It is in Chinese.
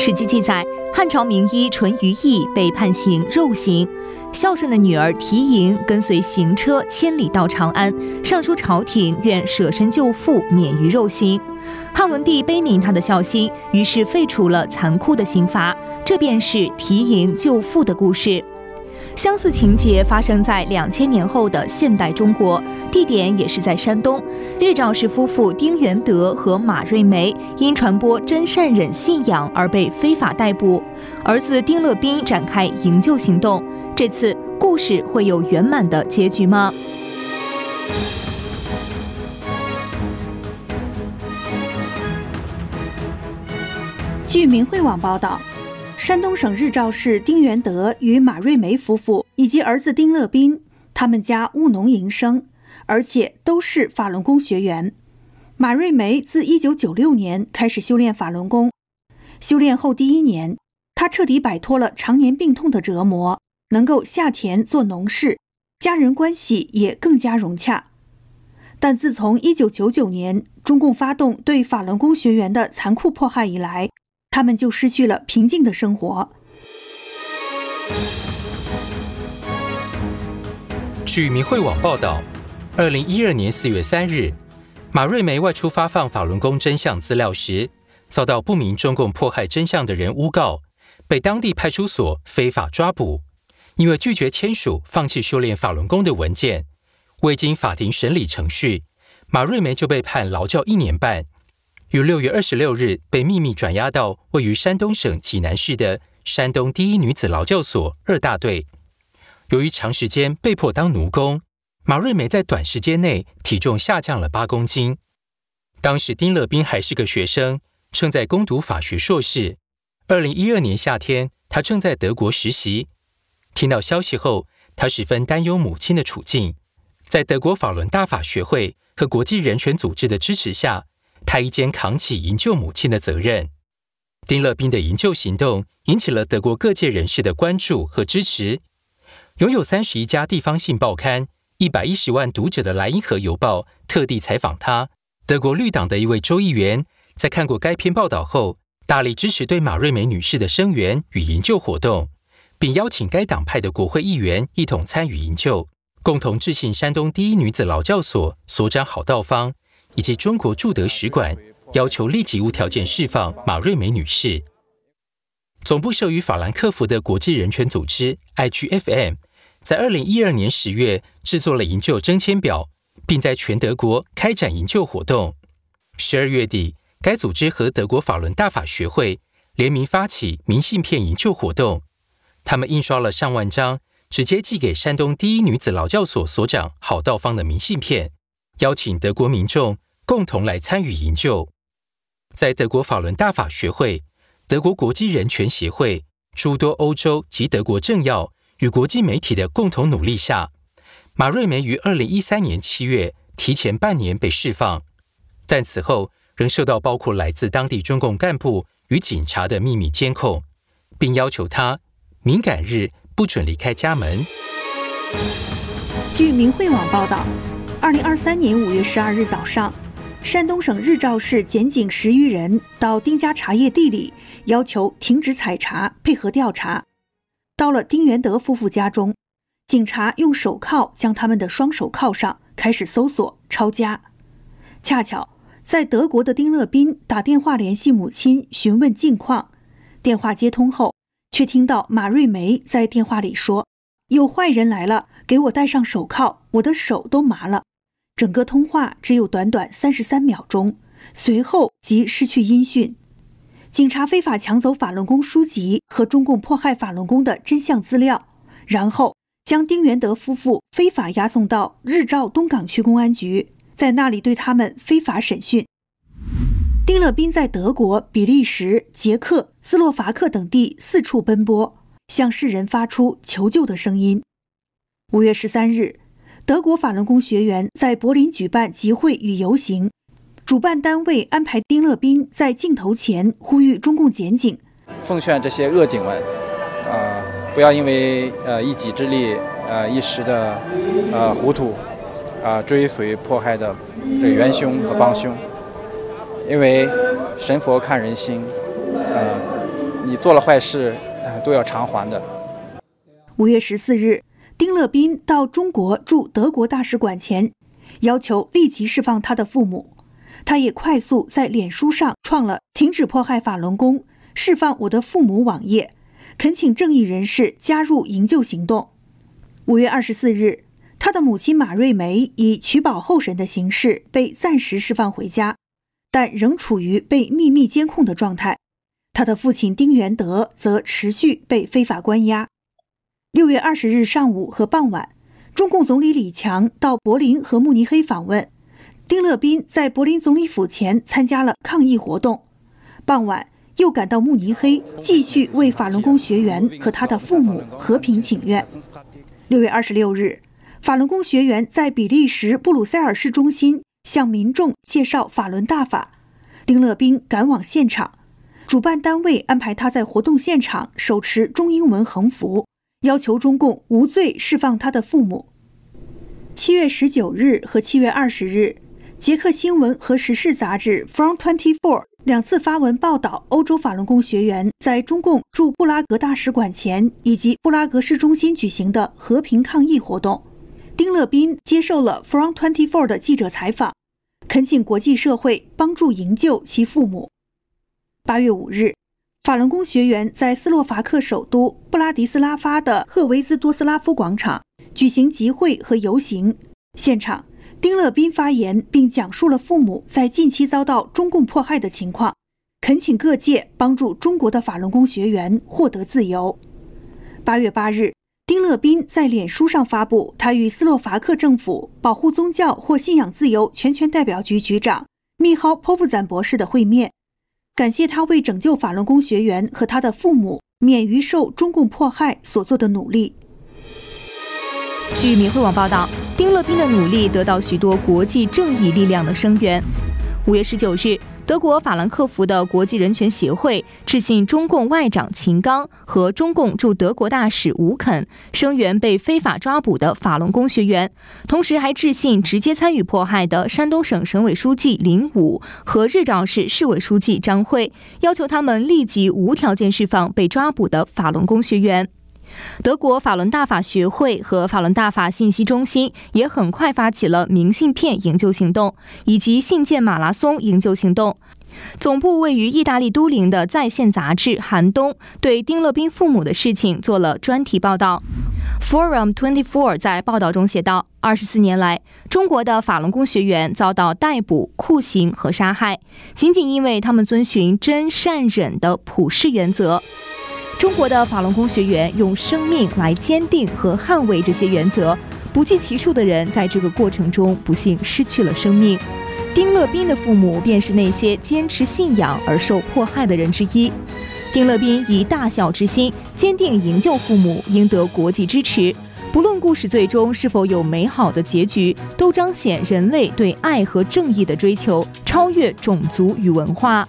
史记记载，汉朝名医淳于意被判刑肉刑，孝顺的女儿缇萦跟随行车千里到长安，上书朝廷愿舍身救父，免于肉刑。汉文帝悲悯他的孝心，于是废除了残酷的刑罚，这便是缇萦救父的故事。相似情节发生在两千年后的现代中国，地点也是在山东。日照氏夫妇丁元德和马瑞梅因传播真善忍信仰而被非法逮捕，儿子丁乐斌展开营救行动。这次故事会有圆满的结局吗？据明慧网报道。山东省日照市丁元德与马瑞梅夫妇以及儿子丁乐斌，他们家务农营生，而且都是法轮功学员。马瑞梅自1996年开始修炼法轮功，修炼后第一年，她彻底摆脱了常年病痛的折磨，能够下田做农事，家人关系也更加融洽。但自从1999年中共发动对法轮功学员的残酷迫害以来，他们就失去了平静的生活。据明慧网报道，二零一二年四月三日，马瑞梅外出发放法轮功真相资料时，遭到不明中共迫害真相的人诬告，被当地派出所非法抓捕。因为拒绝签署放弃修炼法轮功的文件，未经法庭审理程序，马瑞梅就被判劳教一年半。于六月二十六日被秘密转押到位于山东省济南市的山东第一女子劳教所二大队。由于长时间被迫当奴工，马瑞梅在短时间内体重下降了八公斤。当时丁乐斌还是个学生，正在攻读法学硕士。二零一二年夏天，他正在德国实习。听到消息后，他十分担忧母亲的处境。在德国法轮大法学会和国际人权组织的支持下。他一肩扛起营救母亲的责任。丁乐斌的营救行动引起了德国各界人士的关注和支持。拥有三十一家地方性报刊、一百一十万读者的《莱茵河邮报》特地采访他。德国绿党的一位州议员在看过该篇报道后，大力支持对马瑞梅女士的声援与营救活动，并邀请该党派的国会议员一同参与营救，共同致信山东第一女子劳教所所长郝道芳。以及中国驻德使馆要求立即无条件释放马瑞梅女士。总部设于法兰克福的国际人权组织 IGFM，在二零一二年十月制作了营救征签表，并在全德国开展营救活动。十二月底，该组织和德国法轮大法学会联名发起明信片营救活动，他们印刷了上万张，直接寄给山东第一女子劳教所所长郝道芳的明信片，邀请德国民众。共同来参与营救，在德国法伦大法学会、德国国际人权协会、诸多欧洲及德国政要与国际媒体的共同努力下，马瑞梅于二零一三年七月提前半年被释放，但此后仍受到包括来自当地中共干部与警察的秘密监控，并要求他敏感日不准离开家门。据明慧网报道，二零二三年五月十二日早上。山东省日照市检警十余人到丁家茶叶地里，要求停止采茶，配合调查。到了丁元德夫妇家中，警察用手铐将他们的双手铐上，开始搜索抄家。恰巧在德国的丁乐斌打电话联系母亲询问近况，电话接通后，却听到马瑞梅在电话里说：“有坏人来了，给我戴上手铐，我的手都麻了。”整个通话只有短短三十三秒钟，随后即失去音讯。警察非法抢走法轮功书籍和中共迫害法轮功的真相资料，然后将丁元德夫妇非法押送到日照东港区公安局，在那里对他们非法审讯。丁乐斌在德国、比利时、捷克斯洛伐克等地四处奔波，向世人发出求救的声音。五月十三日。德国法轮功学员在柏林举办集会与游行，主办单位安排丁乐斌在镜头前呼吁中共检警，奉劝这些恶警们，啊，不要因为呃一己之力，呃一时的呃糊涂，啊追随迫害的这元凶和帮凶，因为神佛看人心，呃你做了坏事，呃，都要偿还的。五月十四日，丁乐斌到中国驻德国大使馆前，要求立即释放他的父母。他也快速在脸书上创了“停止迫害法轮功，释放我的父母”网页，恳请正义人士加入营救行动。五月二十四日，他的母亲马瑞梅以取保候审的形式被暂时释放回家，但仍处于被秘密监控的状态。他的父亲丁元德则持续被非法关押。六月二十日上午和傍晚，中共总理李强到柏林和慕尼黑访问。丁乐斌在柏林总理府前参加了抗议活动，傍晚又赶到慕尼黑，继续为法轮功学员和他的父母和平请愿。六月二十六日，法轮功学员在比利时布鲁塞尔市中心向民众介绍法轮大法，丁乐斌赶往现场，主办单位安排他在活动现场手持中英文横幅，要求中共无罪释放他的父母。七月十九日和七月二十日。捷克新闻和时事杂志《From Twenty Four》两次发文报道，欧洲法轮功学员在中共驻布拉格大使馆前以及布拉格市中心举行的和平抗议活动。丁乐斌接受了《From Twenty Four》的记者采访，恳请国际社会帮助营救其父母。八月五日，法轮功学员在斯洛伐克首都布拉迪斯拉发的赫维兹多斯拉夫广场举行集会和游行，现场。丁乐斌发言，并讲述了父母在近期遭到中共迫害的情况，恳请各界帮助中国的法轮功学员获得自由。八月八日，丁乐斌在脸书上发布他与斯洛伐克政府保护宗教或信仰自由全权代表局局长密豪·波夫赞博士的会面，感谢他为拯救法轮功学员和他的父母免于受中共迫害所做的努力。据民慧网报道，丁乐斌的努力得到许多国际正义力量的声援。五月十九日，德国法兰克福的国际人权协会致信中共外长秦刚和中共驻德国大使吴肯，声援被非法抓捕的法轮功学员，同时还致信直接参与迫害的山东省省委书记林武和日照市市委书记张辉，要求他们立即无条件释放被抓捕的法轮功学员。德国法轮大法学会和法轮大法信息中心也很快发起了明信片营救行动，以及信件马拉松营救行动。总部位于意大利都灵的在线杂志《寒冬》对丁乐斌父母的事情做了专题报道。Forum Twenty Four 在报道中写道：“二十四年来，中国的法轮功学员遭到逮捕、酷刑和杀害，仅仅因为他们遵循真善忍的普世原则。”中国的法轮功学员用生命来坚定和捍卫这些原则，不计其数的人在这个过程中不幸失去了生命。丁乐斌的父母便是那些坚持信仰而受迫害的人之一。丁乐斌以大孝之心，坚定营救父母，赢得国际支持。不论故事最终是否有美好的结局，都彰显人类对爱和正义的追求，超越种族与文化。